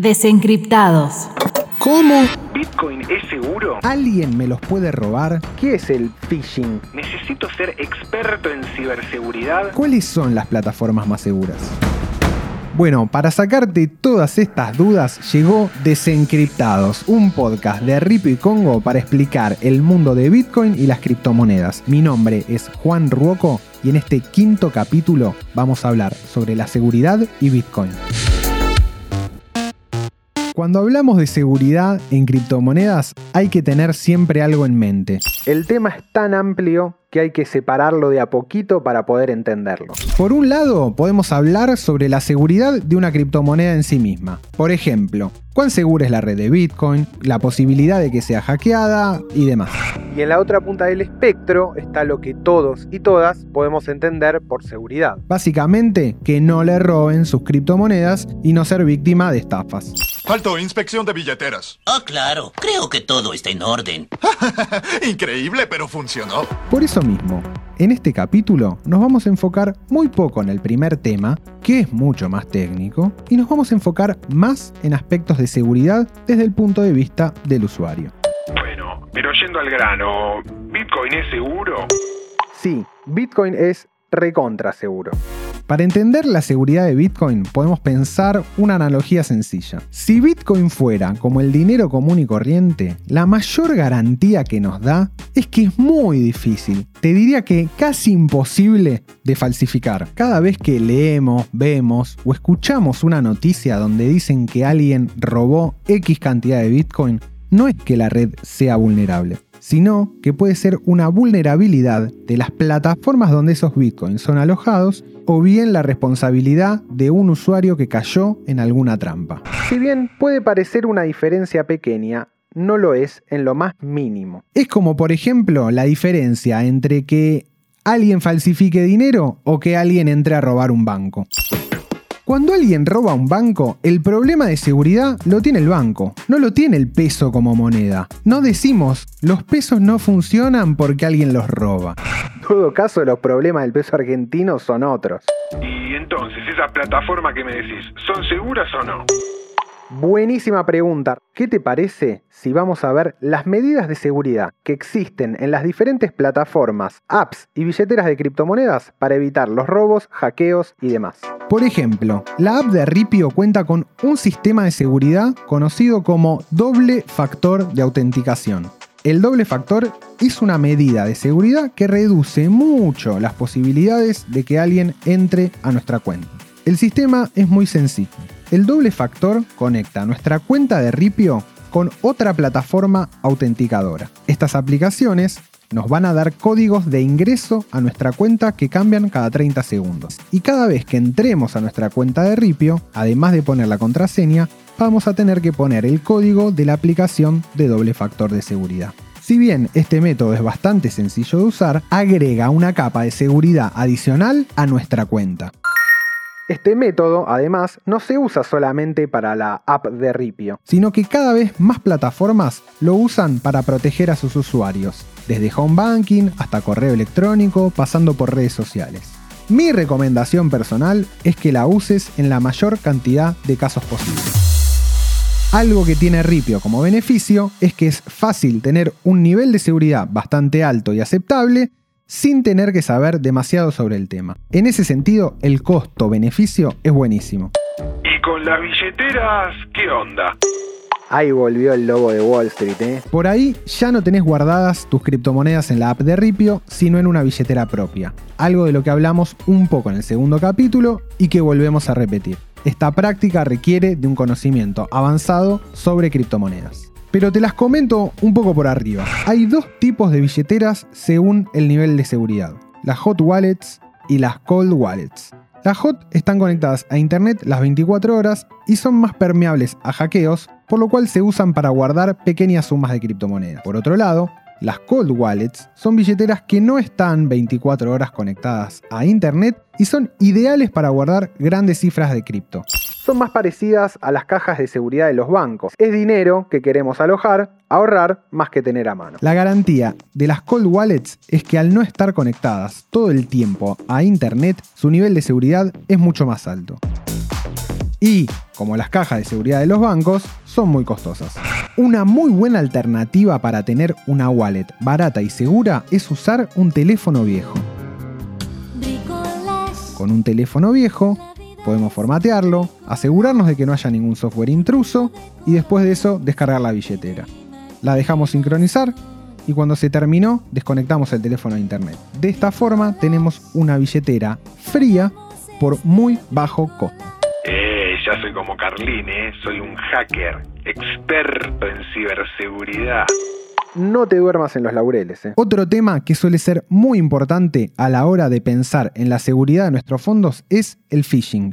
Desencriptados. ¿Cómo? ¿Bitcoin es seguro? ¿Alguien me los puede robar? ¿Qué es el phishing? ¿Necesito ser experto en ciberseguridad? ¿Cuáles son las plataformas más seguras? Bueno, para sacarte todas estas dudas llegó Desencriptados, un podcast de Ripio y Congo para explicar el mundo de Bitcoin y las criptomonedas. Mi nombre es Juan Ruoco y en este quinto capítulo vamos a hablar sobre la seguridad y Bitcoin. Cuando hablamos de seguridad en criptomonedas hay que tener siempre algo en mente. El tema es tan amplio que hay que separarlo de a poquito para poder entenderlo. Por un lado, podemos hablar sobre la seguridad de una criptomoneda en sí misma. Por ejemplo, cuán segura es la red de Bitcoin, la posibilidad de que sea hackeada y demás. Y en la otra punta del espectro está lo que todos y todas podemos entender por seguridad. Básicamente, que no le roben sus criptomonedas y no ser víctima de estafas. Alto, inspección de billeteras. Ah, claro. Creo que todo está en orden. Increíble, pero funcionó. Por eso mismo, en este capítulo nos vamos a enfocar muy poco en el primer tema, que es mucho más técnico, y nos vamos a enfocar más en aspectos de seguridad desde el punto de vista del usuario. Bueno, pero yendo al grano, ¿Bitcoin es seguro? Sí, Bitcoin es recontra seguro. Para entender la seguridad de Bitcoin podemos pensar una analogía sencilla. Si Bitcoin fuera como el dinero común y corriente, la mayor garantía que nos da es que es muy difícil, te diría que casi imposible de falsificar. Cada vez que leemos, vemos o escuchamos una noticia donde dicen que alguien robó X cantidad de Bitcoin, no es que la red sea vulnerable sino que puede ser una vulnerabilidad de las plataformas donde esos bitcoins son alojados o bien la responsabilidad de un usuario que cayó en alguna trampa. Si bien puede parecer una diferencia pequeña, no lo es en lo más mínimo. Es como por ejemplo la diferencia entre que alguien falsifique dinero o que alguien entre a robar un banco. Cuando alguien roba un banco, el problema de seguridad lo tiene el banco, no lo tiene el peso como moneda. No decimos, los pesos no funcionan porque alguien los roba. En todo caso, los problemas del peso argentino son otros. Y entonces, ¿esas plataformas que me decís, son seguras o no? Buenísima pregunta. ¿Qué te parece si vamos a ver las medidas de seguridad que existen en las diferentes plataformas, apps y billeteras de criptomonedas para evitar los robos, hackeos y demás? Por ejemplo, la app de Ripio cuenta con un sistema de seguridad conocido como doble factor de autenticación. El doble factor es una medida de seguridad que reduce mucho las posibilidades de que alguien entre a nuestra cuenta. El sistema es muy sencillo. El doble factor conecta nuestra cuenta de Ripio con otra plataforma autenticadora. Estas aplicaciones nos van a dar códigos de ingreso a nuestra cuenta que cambian cada 30 segundos. Y cada vez que entremos a nuestra cuenta de Ripio, además de poner la contraseña, vamos a tener que poner el código de la aplicación de doble factor de seguridad. Si bien este método es bastante sencillo de usar, agrega una capa de seguridad adicional a nuestra cuenta. Este método, además, no se usa solamente para la app de Ripio, sino que cada vez más plataformas lo usan para proteger a sus usuarios, desde home banking hasta correo electrónico, pasando por redes sociales. Mi recomendación personal es que la uses en la mayor cantidad de casos posibles. Algo que tiene Ripio como beneficio es que es fácil tener un nivel de seguridad bastante alto y aceptable sin tener que saber demasiado sobre el tema. En ese sentido, el costo-beneficio es buenísimo. ¿Y con las billeteras qué onda? Ahí volvió el logo de Wall Street, ¿eh? Por ahí ya no tenés guardadas tus criptomonedas en la app de Ripio, sino en una billetera propia. Algo de lo que hablamos un poco en el segundo capítulo y que volvemos a repetir. Esta práctica requiere de un conocimiento avanzado sobre criptomonedas pero te las comento un poco por arriba. Hay dos tipos de billeteras según el nivel de seguridad, las hot wallets y las cold wallets. Las hot están conectadas a internet las 24 horas y son más permeables a hackeos, por lo cual se usan para guardar pequeñas sumas de criptomonedas. Por otro lado, las cold wallets son billeteras que no están 24 horas conectadas a internet y son ideales para guardar grandes cifras de cripto son más parecidas a las cajas de seguridad de los bancos. Es dinero que queremos alojar, ahorrar más que tener a mano. La garantía de las cold wallets es que al no estar conectadas todo el tiempo a Internet, su nivel de seguridad es mucho más alto. Y, como las cajas de seguridad de los bancos, son muy costosas. Una muy buena alternativa para tener una wallet barata y segura es usar un teléfono viejo. Con un teléfono viejo podemos formatearlo, asegurarnos de que no haya ningún software intruso y después de eso descargar la billetera. La dejamos sincronizar y cuando se terminó desconectamos el teléfono a internet. De esta forma tenemos una billetera fría por muy bajo costo. Soy como Carlín, ¿eh? Soy un hacker, experto en ciberseguridad. No te duermas en los laureles. ¿eh? Otro tema que suele ser muy importante a la hora de pensar en la seguridad de nuestros fondos es el phishing.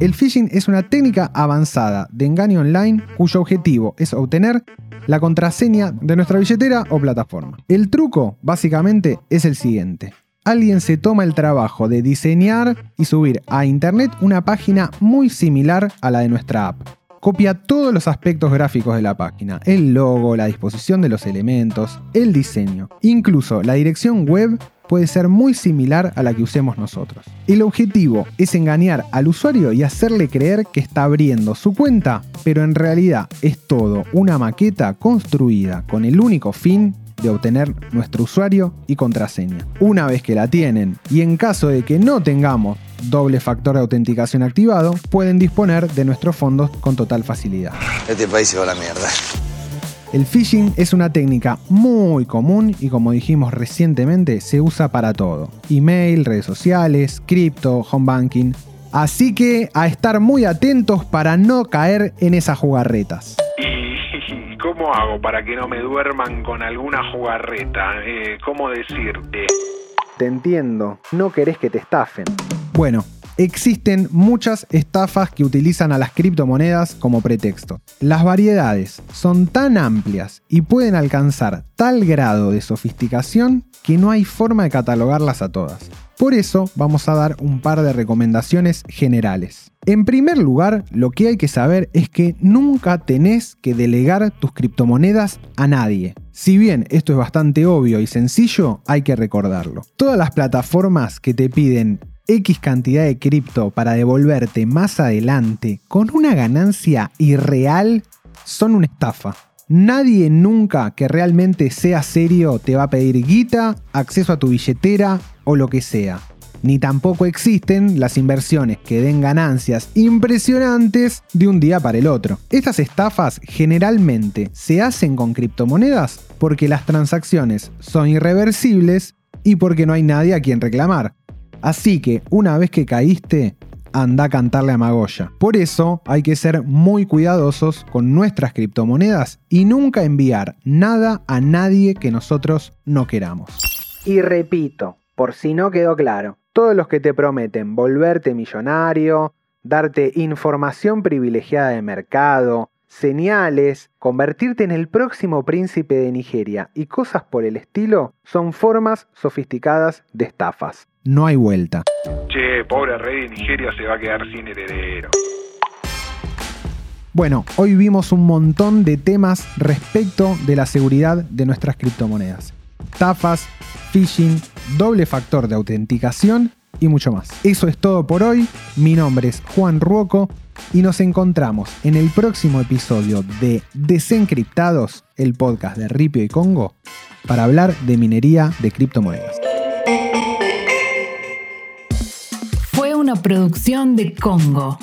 El phishing es una técnica avanzada de engaño online cuyo objetivo es obtener la contraseña de nuestra billetera o plataforma. El truco, básicamente, es el siguiente. Alguien se toma el trabajo de diseñar y subir a Internet una página muy similar a la de nuestra app. Copia todos los aspectos gráficos de la página, el logo, la disposición de los elementos, el diseño, incluso la dirección web puede ser muy similar a la que usemos nosotros. El objetivo es engañar al usuario y hacerle creer que está abriendo su cuenta, pero en realidad es todo una maqueta construida con el único fin de obtener nuestro usuario y contraseña. Una vez que la tienen y en caso de que no tengamos doble factor de autenticación activado, pueden disponer de nuestros fondos con total facilidad. Este país se va a la mierda. El phishing es una técnica muy común y como dijimos recientemente se usa para todo. Email, redes sociales, cripto, home banking. Así que a estar muy atentos para no caer en esas jugarretas. ¿Y cómo hago para que no me duerman con alguna jugarreta? Eh, ¿Cómo decirte? Te entiendo, no querés que te estafen. Bueno, existen muchas estafas que utilizan a las criptomonedas como pretexto. Las variedades son tan amplias y pueden alcanzar tal grado de sofisticación que no hay forma de catalogarlas a todas. Por eso vamos a dar un par de recomendaciones generales. En primer lugar, lo que hay que saber es que nunca tenés que delegar tus criptomonedas a nadie. Si bien esto es bastante obvio y sencillo, hay que recordarlo. Todas las plataformas que te piden X cantidad de cripto para devolverte más adelante con una ganancia irreal son una estafa. Nadie nunca que realmente sea serio te va a pedir guita, acceso a tu billetera o lo que sea. Ni tampoco existen las inversiones que den ganancias impresionantes de un día para el otro. Estas estafas generalmente se hacen con criptomonedas porque las transacciones son irreversibles y porque no hay nadie a quien reclamar. Así que una vez que caíste, anda a cantarle a Magoya. Por eso hay que ser muy cuidadosos con nuestras criptomonedas y nunca enviar nada a nadie que nosotros no queramos. Y repito, por si no quedó claro, todos los que te prometen volverte millonario, darte información privilegiada de mercado, señales, convertirte en el próximo príncipe de Nigeria y cosas por el estilo son formas sofisticadas de estafas no hay vuelta. Che, pobre rey de Nigeria se va a quedar sin heredero. Bueno, hoy vimos un montón de temas respecto de la seguridad de nuestras criptomonedas. Tafas, phishing, doble factor de autenticación y mucho más. Eso es todo por hoy. Mi nombre es Juan Ruoco y nos encontramos en el próximo episodio de Desencriptados, el podcast de Ripio y Congo, para hablar de minería de criptomonedas. Una producción de Congo.